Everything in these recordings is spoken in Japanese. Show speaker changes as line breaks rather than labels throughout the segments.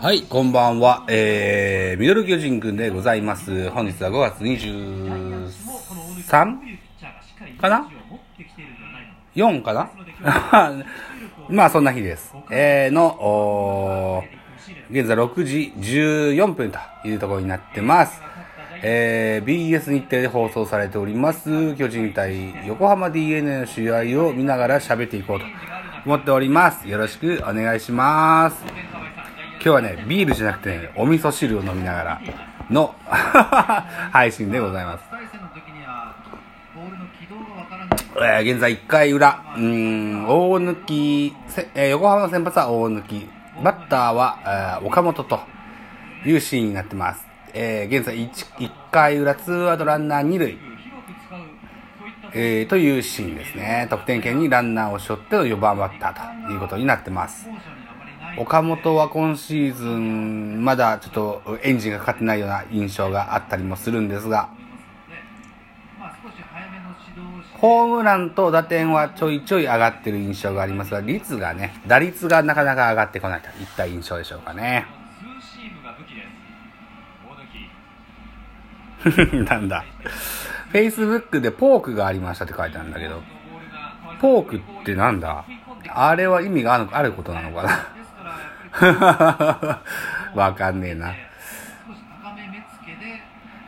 はい、こんばんは。えー、ミドル巨人くんでございます。本日は5月23かな ?4 かな？まあ、そんな日です。えー、の、現在6時14分というところになってます。えー、BS 日程で放送されております、巨人対横浜 DNA の試合を見ながら喋っていこうと思っております。よろしくお願いします。今日はね、ビールじゃなくてね、お味噌汁を飲みながらの 配信でございます。えー現在1回裏、うん、大抜えー横浜の先発は大抜バッターは、えー岡本というシーンになってます。えー現在 1, 1回裏、ツーアウトランナー2塁、えーというシーンですね。得点圏にランナーを背負っての4番バッターということになってます。岡本は今シーズン、まだちょっとエンジンがかかってないような印象があったりもするんですが、ホームランと打点はちょいちょい上がってる印象がありますが、率がね、打率がなかなか上がってこないといった印象でしょうかね。なんだ。Facebook でポークがありましたって書いてあるんだけど、ポークってなんだ？あれは意味があるあることなのかな？わかんねえな。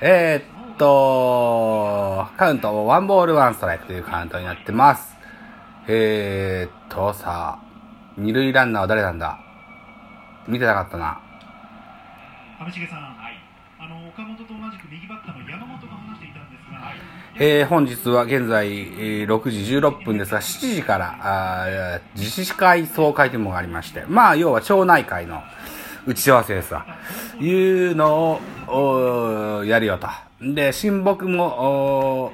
えー、っと、カウント、ワンボールワンストライクというカウントになってます。えー、っと、さあ、二塁ランナーは誰なんだ？見てなかったな。
上重さん、
えー本日は現在、えー6時16分ですが、7時から、あー自治会総会というものがありまして、まあ、要は町内会の打ち合わせですわ。いうのを、やるよと。で、親睦も、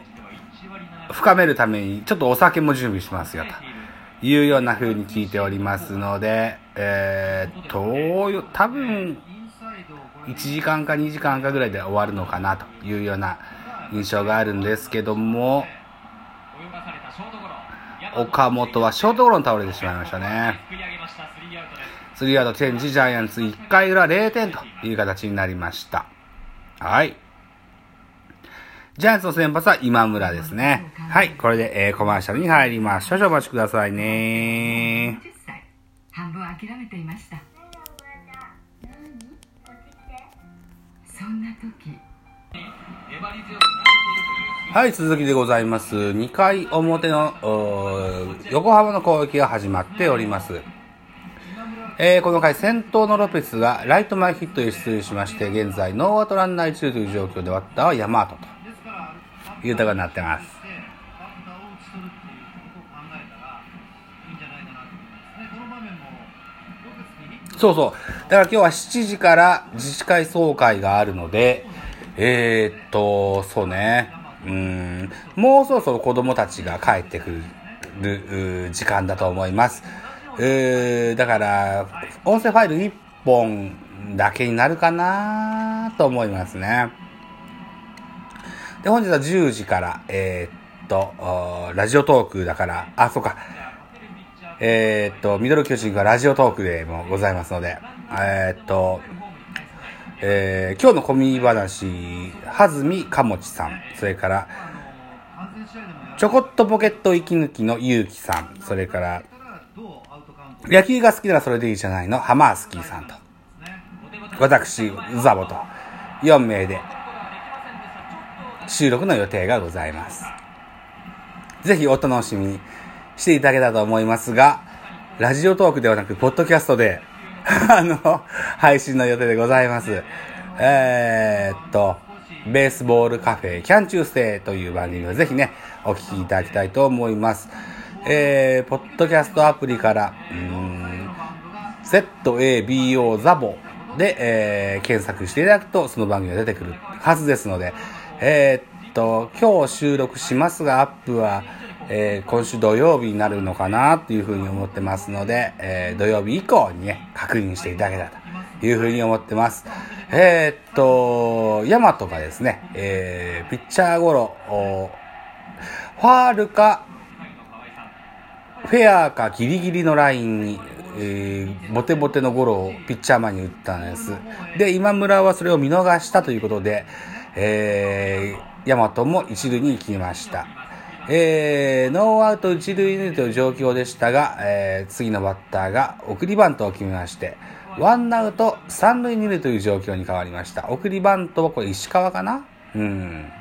深めるために、ちょっとお酒も準備しますよと。いうような風に聞いておりますので、えーと、多分、1時間か2時間かぐらいで終わるのかなというような印象があるんですけども、岡本はショートゴロに倒れてしまいましたね。スリーアウトチェンジジャイアンツ1回裏0点という形になりました。はい。ジャイアンツの先発は今村ですね。はい。これで、えーコマーシャルに入ります。少々お待ちくださいね。
10歳半分諦めていましたそんな時
はい、続きでございます。2回表の、横浜の攻撃が始まっております。えーこの回、先頭のロペスがライト前ヒットで出塁しまして、現在ノーアウトランナー1塁という状況でバッターはヤマートというところになってます。そうそう。だから今日は7時から自治会総会があるので、えー、っと、そうね。うん、もうそろそろ子供たちが帰ってくる時間だと思います。えー、だから、音声ファイル1本だけになるかなと思いますね。で、本日は10時から、えー、っと、ラジオトークだから、あ、そうか。えーっと、ミドル巨人がラジオトークでもございますので、えっと、えー今日の込み話、はずみかもちさん、それから、ちょこっとポケット息抜きのゆうきさん、それから、野球が好きならそれでいいじゃないの、ハマースキーさんと、私、ザボと、4名で、収録の予定がございます。ぜひお楽しみにしていただけたと思いますが、ラジオトークではなく、ポッドキャストで、あの、配信の予定でございます。えーっと、ベースボールカフェキャンチューステイという番組をぜひね、お聞きいただきたいと思います。えー、ポッドキャストアプリから、うーん、ZABO ザボで、えー検索していただくとその番組が出てくるはずですので、えーっと、今日収録しますが、アップは、えー今週土曜日になるのかなというふうに思ってますので、えー土曜日以降にね、確認していただけたというふうに思ってます。えーっと、ヤマトがですね、えーピッチャーゴロ、ファールか、フェアかギリギリのラインに、えーボテボテのゴロをピッチャー前に打ったんです。で、今村はそれを見逃したということで、えー、ヤマトも一塁に行きました。えー、ノーアウト一塁二塁という状況でしたが、えー次のバッターが送りバントを決めまして、ワンアウト三塁二塁という状況に変わりました。送りバントはこれ石川かな？うん。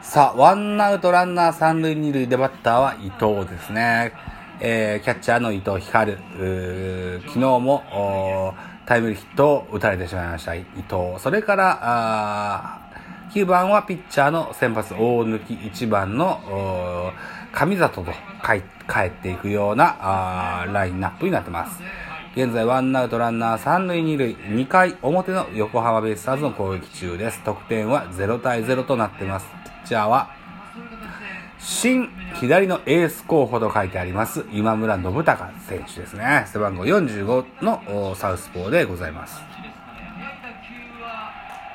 さあ、ワンアウトランナー三塁二塁でバッターは伊藤ですね。えーキャッチャーの伊藤光。昨日もタイムリーヒットを打たれてしまいました、伊藤。それから、あ9番はピッチャーの先発大貫、1番のおー上里と帰っていくようなラインナップになってます。現在ワンアウトランナー三塁二塁、2回表の横浜ベイスターズの攻撃中です。得点は0対0となっています。ピッチャーは新左のエース候補と書いてあります今村信孝選手ですね。背番号45のサウスポーでございます。
こ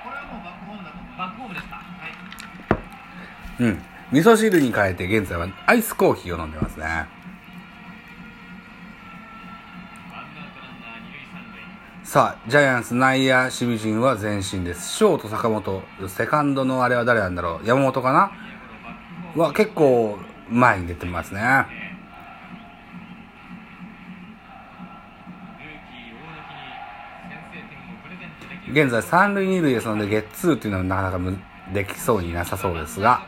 れはもうバックホームだと思います
バックホームですか。
はい
うん。味噌汁に変えて現在はアイスコーヒーを飲んでますね。さあ、ジャイアンツ内野守備陣は前進です。ショート坂本、セカンドのあれは誰なんだろう？山本かな？は結構前に出てますね。現在三塁二塁ですので、ゲッツーっていうのはなかなかむできそうになさそうですが、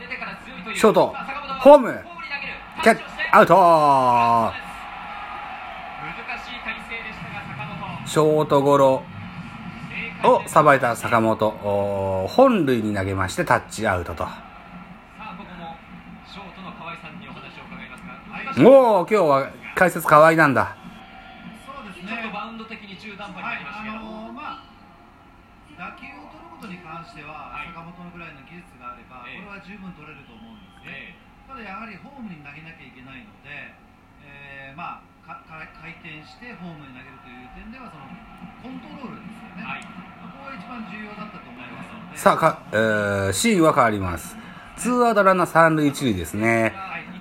ショートホームキャッアウト。ショートゴロをさばいた坂本、本塁に投げましてタッチアウトと。
お
おー、今日は解説河合なんだ。
そうです
ちょっと
ね
バウンド的に中途半端に
はい
なりましたけど、
あのーまあ打球を取ることに関しては、
はい。
坂本のぐらいの技術があれば、
ええ。
これは十分取れると思うんですね、
え
ただやはりホームに投げなきゃいけないので、えーまあかか回転してホームに投げるという点ではそのコントロールですよね、
はい。
まあここが一番重要だったと思いますので。
さあ、か、えー、シーンは変わります。ツーアウトランナー三塁一塁ですね。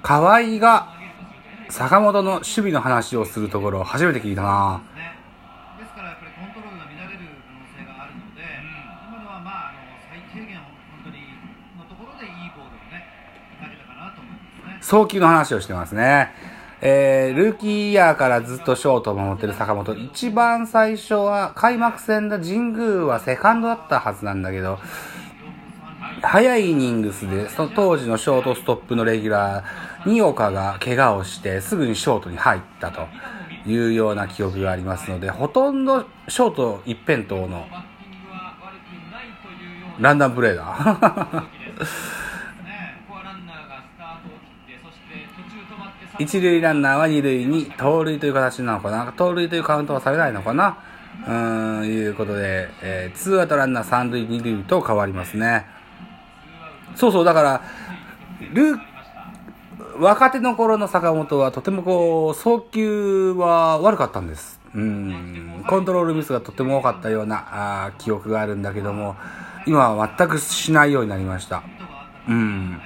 河合が坂本の守備の話をするところを初めて聞いたな。
ねですからやっぱりコントロールが乱れる可能性があるので、今のはまああの最低限本当にのところでいいボールをね投げたかなと思いますね。
送球の話をしてますね。えー、ルーキーイヤーからずっとショートを守ってる坂本。一番最初は開幕戦で神宮はセカンドだったはずなんだけど、早いイニングスで、その当時のショートストップのレギュラー、二岡が怪我をして、すぐにショートに入ったというような記憶がありますので、ほとんどショート一辺倒のランダムプレーだ。
動きです
ね
ここはランナーがスタートを切ってそして途中止まって
一塁ランナーは二塁に盗塁という形なのかな？盗塁というカウントはされないのかな？うーん、いうことで、えー、ツーアウトランナー三塁二塁と変わりますね。そうそう、だから、ル、若手の頃の坂本はとてもこう、送球は悪かったんです。うん、コントロールミスがとても多かったようなあ記憶があるんだけども、今は全くしないようになりました。うん。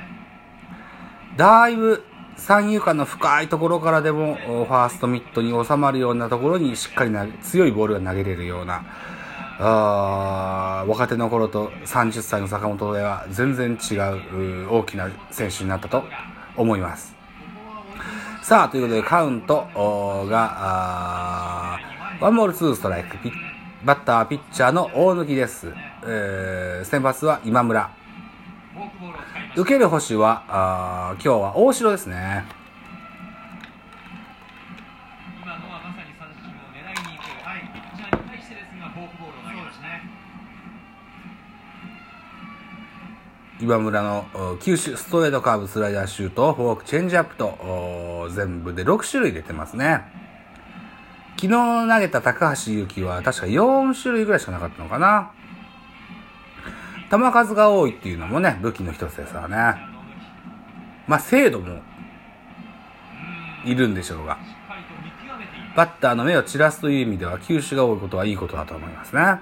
だいぶ三遊間の深いところからでもファーストミットに収まるようなところにしっかりな強いボールが投げれるようなあ若手の頃と30歳の坂本では全然違う大きな選手になったと思います。さあ、ということでカウントが、ワンボールツーストライク。バッター、ピッチャーの大貫です。えー、先発は今村。受ける星は、あ今日は大城ですね。
今のはまさに三振を狙いに行く、
はい
ピッチャーに対してですがフォークボールを投げました
そうですね。
今村のお球種、ストレートカーブ、スライダーシュート、フォーク、チェンジアップと、お全部で6種類出てますね。昨日投げた高橋祐希は確か4種類ぐらいしかなかったのかな。球数が多いっていうのもね、武器の一つですからね。まあ、精度もいるんでしょうが。バッターの目を散らすという意味では、球種が多いことはいいことだと思いますね。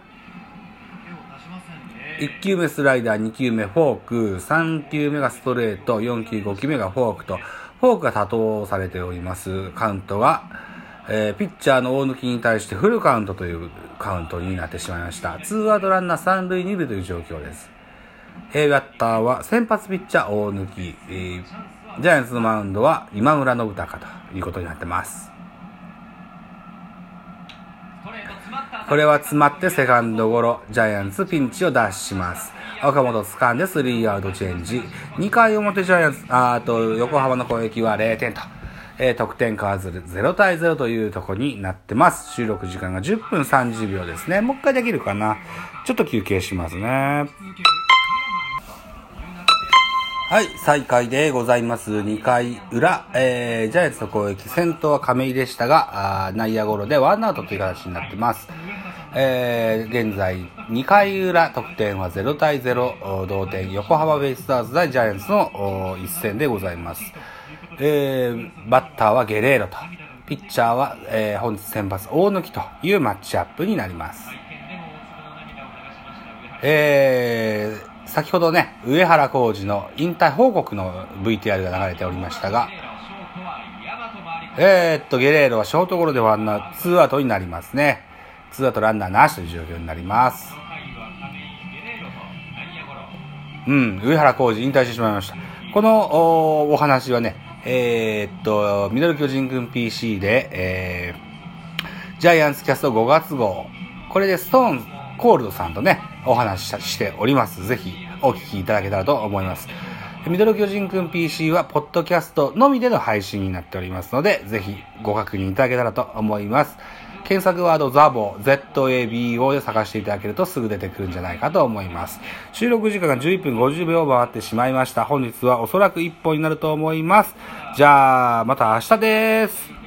1球目スライダー、2球目フォーク、3球目がストレート、4球、5球目がフォークと、フォークが多投されております。カウントが、えーピッチャーの大抜に対してフルカウントというカウントになってしまいました。ツーアウトランナー三塁二塁という状況です。えーバッターは先発ピッチャー大抜き、えージャイアンツのマウンドは今村信孝ということになってます。これは詰まってセカンドゴロ、ジャイアンツピンチを脱します。岡本掴んでスリーアウトチェンジ。2回表ジャイアンツ、あと横浜の攻撃は0点と。えー得点変わず0対0というとこになってます。収録時間が10分30秒ですね。もう一回できるかな。ちょっと休憩しますね。はい、再開でございます。2回裏、えー、ジャイアンツの攻撃、先頭は亀井でしたが、あ内野ゴロでワンアウトという形になってます。えー、現在、2回裏、得点は0対0、同点、横浜ベイスターズ対ジャイアンツの一戦でございます。えー、バッターはゲレーロと、ピッチャーは、えー、本日先発大貫というマッチアップになります。えー、先ほどね、上原浩二の引退報告の VTR が流れておりましたが、えー、っと、ゲレーロはショートゴロでワンアウト、ツーアウトになりますね。ツーアウトランナーなしという状況になります。うん、上原浩二引退してしまいました。このおお話はね、えー、っと、ミドル巨人軍 PC で、えー、ジャイアンツキャスト5月号。これでストーンコールドさんとね、お話ししております。ぜひお聞きいただけたらと思います。ミドル巨人くん PC は、ポッドキャストのみでの配信になっておりますので、ぜひご確認いただけたらと思います。検索ワードザボ、ZABO で探していただけるとすぐ出てくるんじゃないかと思います。収録時間が11分50秒回ってしまいました。本日はおそらく1本になると思います。じゃあ、また明日です。